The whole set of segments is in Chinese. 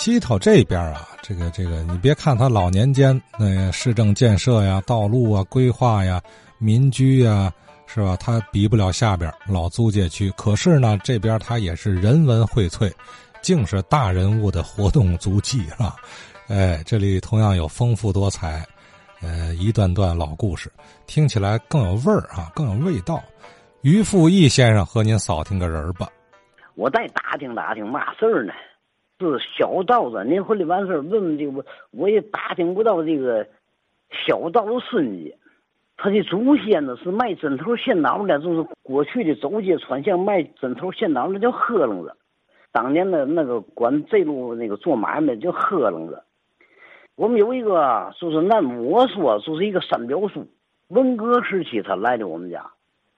西头这边啊，这个这个，你别看他老年间那个市政建设呀、道路啊、规划呀、民居呀，是吧？他比不了下边老租界区。可是呢，这边他也是人文荟萃，竟是大人物的活动足迹啊！哎，这里同样有丰富多彩，呃，一段段老故事，听起来更有味儿啊，更有味道。于富义先生和您扫听个人吧。我再打听打听嘛事儿呢？是小道子，您回来完事儿问问这个，我也打听不到这个小道子孙家，他的祖先呢是卖针头线脑的，就是过去的走街串巷卖针头线脑的叫喝楞子，当年的那个管这路那个做买卖叫喝楞子。我们有一个就是按我说就是一个三表叔，文革时期他来的我们家，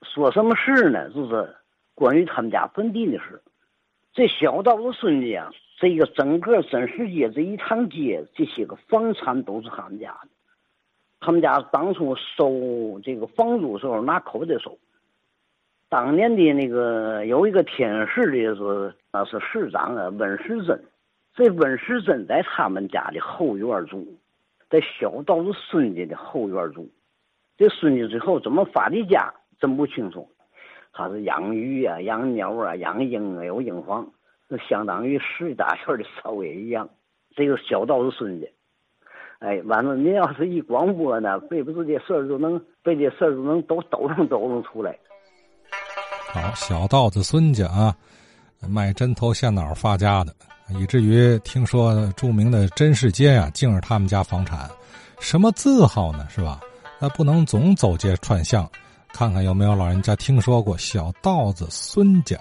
说什么事呢？就是关于他们家坟地的事。这小道子孙家啊。这个整个真实街这一趟街，这些个房产都是他们家的。他们家当初收这个房租时候拿口袋收。当年的那个有一个天市的是那是市长啊，温世珍。这温世珍在他们家的后院住，在小道子孙家的后院住。这孙家最后怎么发的家，真不清楚。他是养鱼啊，养鸟啊，养鹰啊，有鹰房。那相当于十大院的少爷一样，这个小道子孙家，哎，完了，您要是一广播呢，背不住这事儿就能背这事儿就能都抖楞抖楞出来。好，小道子孙家啊，卖针头线脑发家的，以至于听说著名的真市街啊，竟是他们家房产，什么字号呢？是吧？那不能总走街串巷，看看有没有老人家听说过小道子孙家。